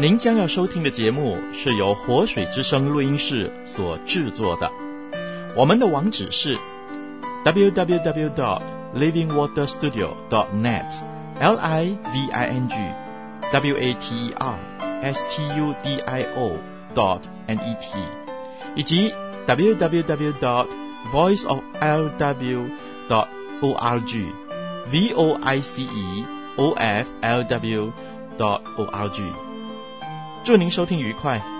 您将要收听的节目是由活水之声录音室所制作的。我们的网址是 www.dot.livingwaterstudio.dot.net，l i v i n g w a t e r s t u d i o dot n e t，以及 www.dot.voiceoflw.dot o r g v o i c e o f l w dot o r g。祝您收听愉快。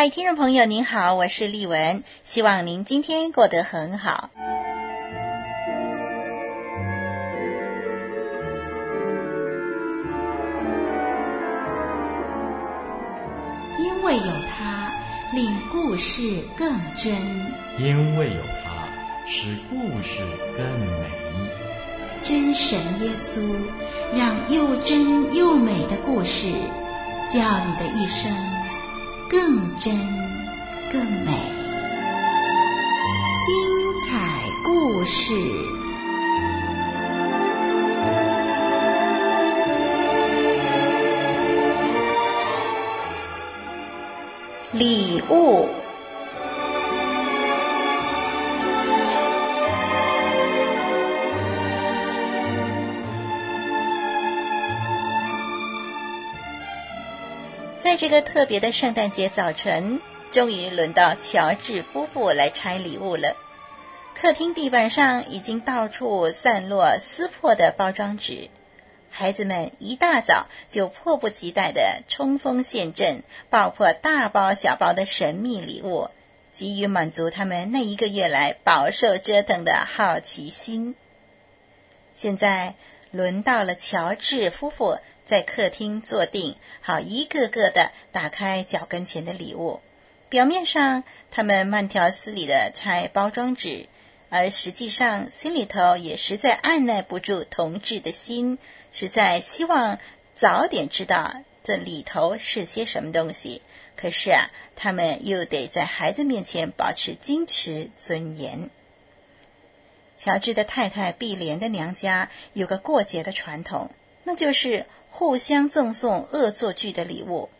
嗨，听众朋友您好，我是丽文，希望您今天过得很好。因为有他，令故事更真。因为有他，使故事更美。真神耶稣，让又真又美的故事，叫你的一生更真更美。精彩故事。礼物。这个特别的圣诞节早晨，终于轮到乔治夫妇来拆礼物了。客厅地板上已经到处散落撕破的包装纸。孩子们一大早就迫不及待地冲锋陷阵，爆破大包小包的神秘礼物，急于满足他们那一个月来饱受折腾的好奇心。现在轮到了乔治夫妇在客厅坐定，好一个个的打开脚跟前的礼物。表面上他们慢条斯理地拆包装纸，而实际上心里头也实在按捺不住同志的心。实在希望早点知道这里头是些什么东西，可是啊，他们又得在孩子面前保持矜持尊严。乔治的太太碧莲的娘家有个过节的传统，那就是互相赠送恶作剧的礼物。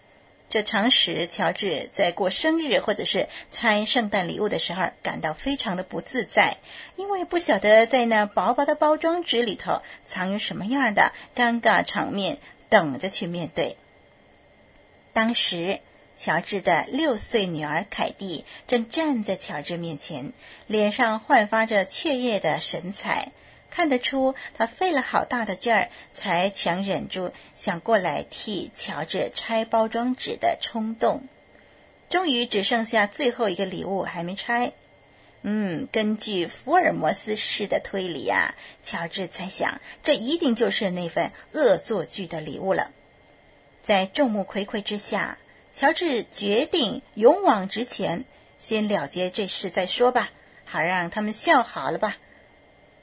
这常使乔治在过生日或者是拆圣诞礼物的时候感到非常的不自在，因为不晓得在那薄薄的包装纸里头藏有什么样的尴尬场面等着去面对。当时，乔治的六岁女儿凯蒂正站在乔治面前，脸上焕发着雀跃的神采。看得出，他费了好大的劲儿，才强忍住想过来替乔治拆包装纸的冲动。终于只剩下最后一个礼物还没拆。嗯，根据福尔摩斯式的推理啊，乔治猜想，这一定就是那份恶作剧的礼物了。在众目睽睽之下，乔治决定勇往直前，先了结这事再说吧，好让他们笑好了吧。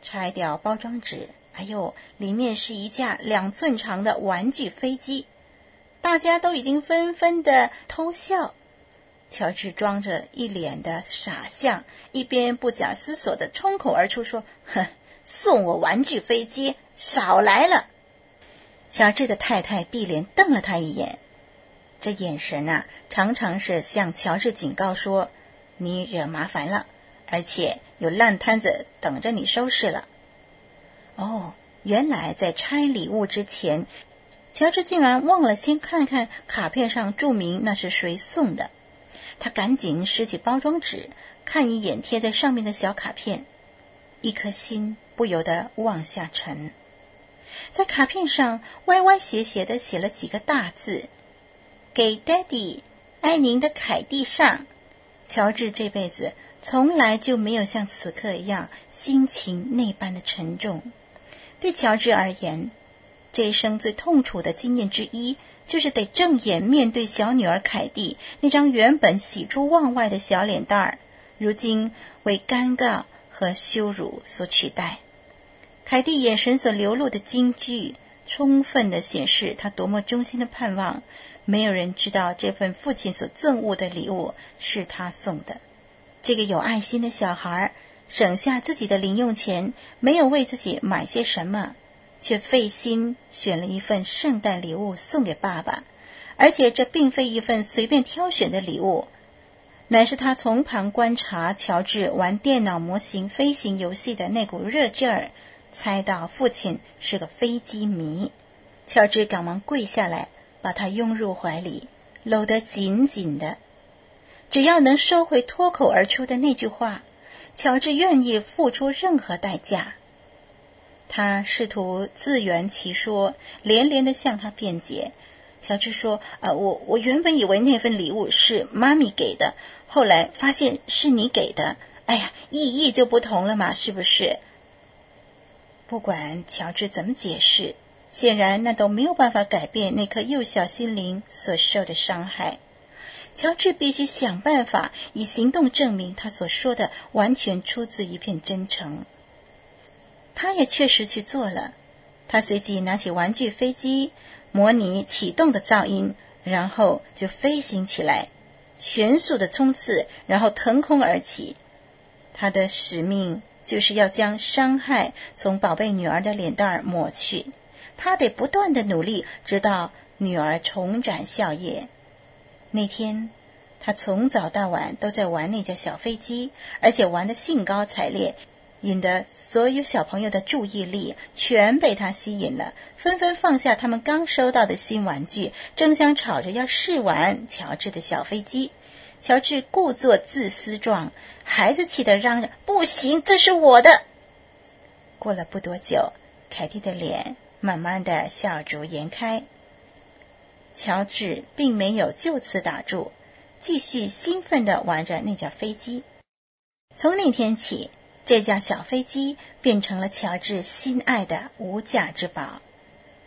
拆掉包装纸，哎呦，里面是一架两寸长的玩具飞机，大家都已经纷纷的偷笑。乔治装着一脸的傻相，一边不假思索的冲口而出说：“哼，送我玩具飞机，少来了！”乔治的太太碧莲瞪了他一眼。这眼神呐、啊，常常是向乔治警告说：“你惹麻烦了，而且有烂摊子等着你收拾了。”哦，原来在拆礼物之前，乔治竟然忘了先看看卡片上注明那是谁送的。他赶紧拾起包装纸，看一眼贴在上面的小卡片，一颗心不由得往下沉。在卡片上歪歪斜斜的写了几个大字：“给 Daddy，爱您的凯蒂上。”乔治这辈子从来就没有像此刻一样心情那般的沉重。对乔治而言，这一生最痛楚的经验之一，就是得正眼面对小女儿凯蒂那张原本喜出望外的小脸蛋儿，如今为尴尬和羞辱所取代。凯蒂眼神所流露的惊惧，充分的显示她多么衷心的盼望，没有人知道这份父亲所赠物的礼物是他送的。这个有爱心的小孩，省下自己的零用钱，没有为自己买些什么，却费心选了一份圣诞礼物送给爸爸，而且这并非一份随便挑选的礼物，乃是他从旁观察乔治玩电脑模型飞行游戏的那股热劲儿。猜到父亲是个飞机迷，乔治赶忙跪下来，把他拥入怀里，搂得紧紧的。只要能收回脱口而出的那句话，乔治愿意付出任何代价。他试图自圆其说，连连的向他辩解。乔治说：“啊，我我原本以为那份礼物是妈咪给的，后来发现是你给的。哎呀，意义就不同了嘛，是不是？”不管乔治怎么解释，显然那都没有办法改变那颗幼小心灵所受的伤害。乔治必须想办法以行动证明他所说的完全出自一片真诚。他也确实去做了。他随即拿起玩具飞机，模拟启动的噪音，然后就飞行起来，全速的冲刺，然后腾空而起。他的使命。就是要将伤害从宝贝女儿的脸蛋儿抹去，他得不断的努力，直到女儿重展笑颜。那天，他从早到晚都在玩那架小飞机，而且玩得兴高采烈，引得所有小朋友的注意力全被他吸引了，纷纷放下他们刚收到的新玩具，争相吵着要试玩乔治的小飞机。乔治故作自私状，孩子气得嚷嚷：“不行，这是我的！”过了不多久，凯蒂的脸慢慢的笑逐颜开。乔治并没有就此打住，继续兴奋地玩着那架飞机。从那天起，这架小飞机变成了乔治心爱的无价之宝。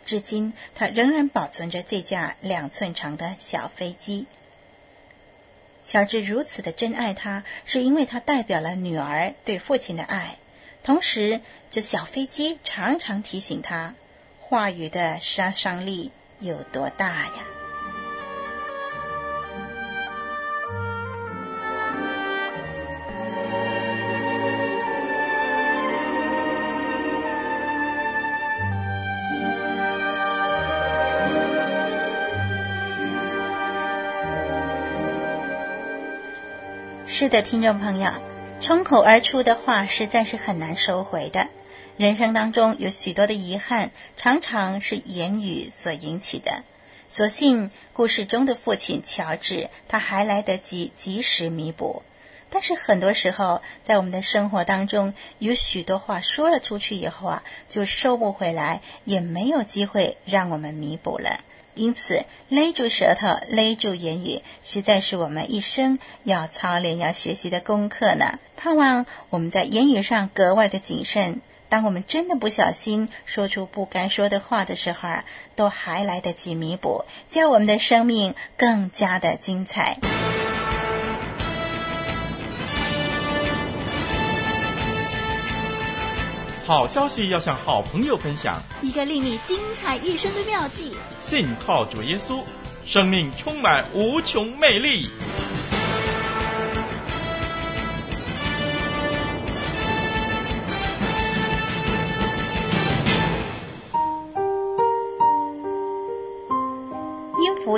至今，他仍然保存着这架两寸长的小飞机。乔治如此的珍爱它，是因为它代表了女儿对父亲的爱。同时，这小飞机常常提醒他，话语的杀伤力有多大呀。是的，听众朋友，冲口而出的话实在是很难收回的。人生当中有许多的遗憾，常常是言语所引起的。所幸故事中的父亲乔治，他还来得及及时弥补。但是很多时候，在我们的生活当中，有许多话说了出去以后啊，就收不回来，也没有机会让我们弥补了。因此，勒住舌头，勒住言语，实在是我们一生要操练、要学习的功课呢。盼望我们在言语上格外的谨慎。当我们真的不小心说出不该说的话的时候啊，都还来得及弥补，叫我们的生命更加的精彩。好消息要向好朋友分享，一个令你精彩一生的妙计。信靠主耶稣，生命充满无穷魅力。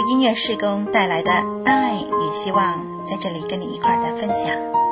音乐施工带来的爱与希望，在这里跟你一块儿的分享。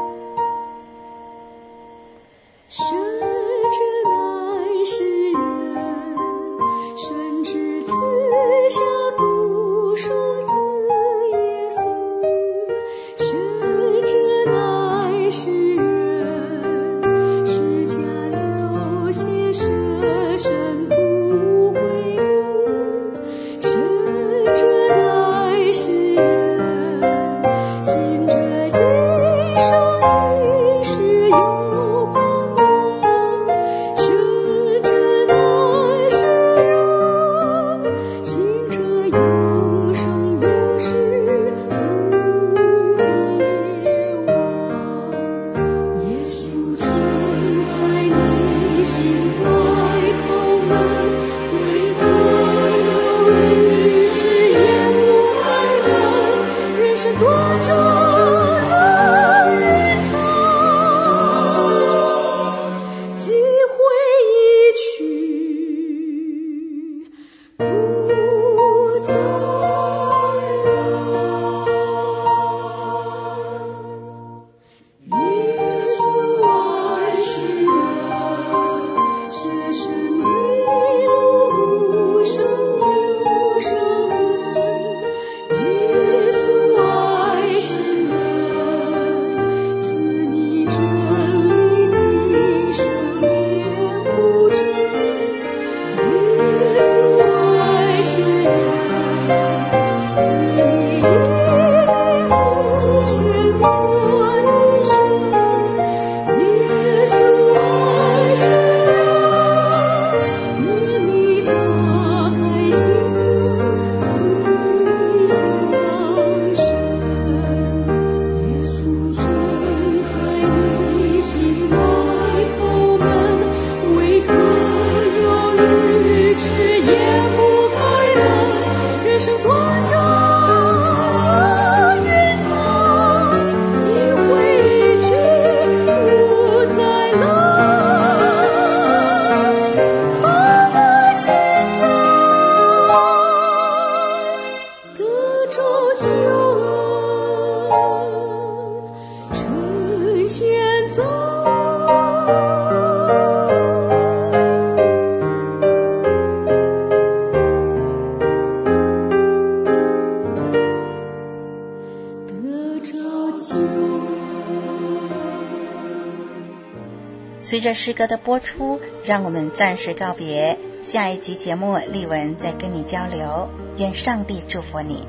随着诗歌的播出，让我们暂时告别。下一集节目，丽文再跟你交流。愿上帝祝福你。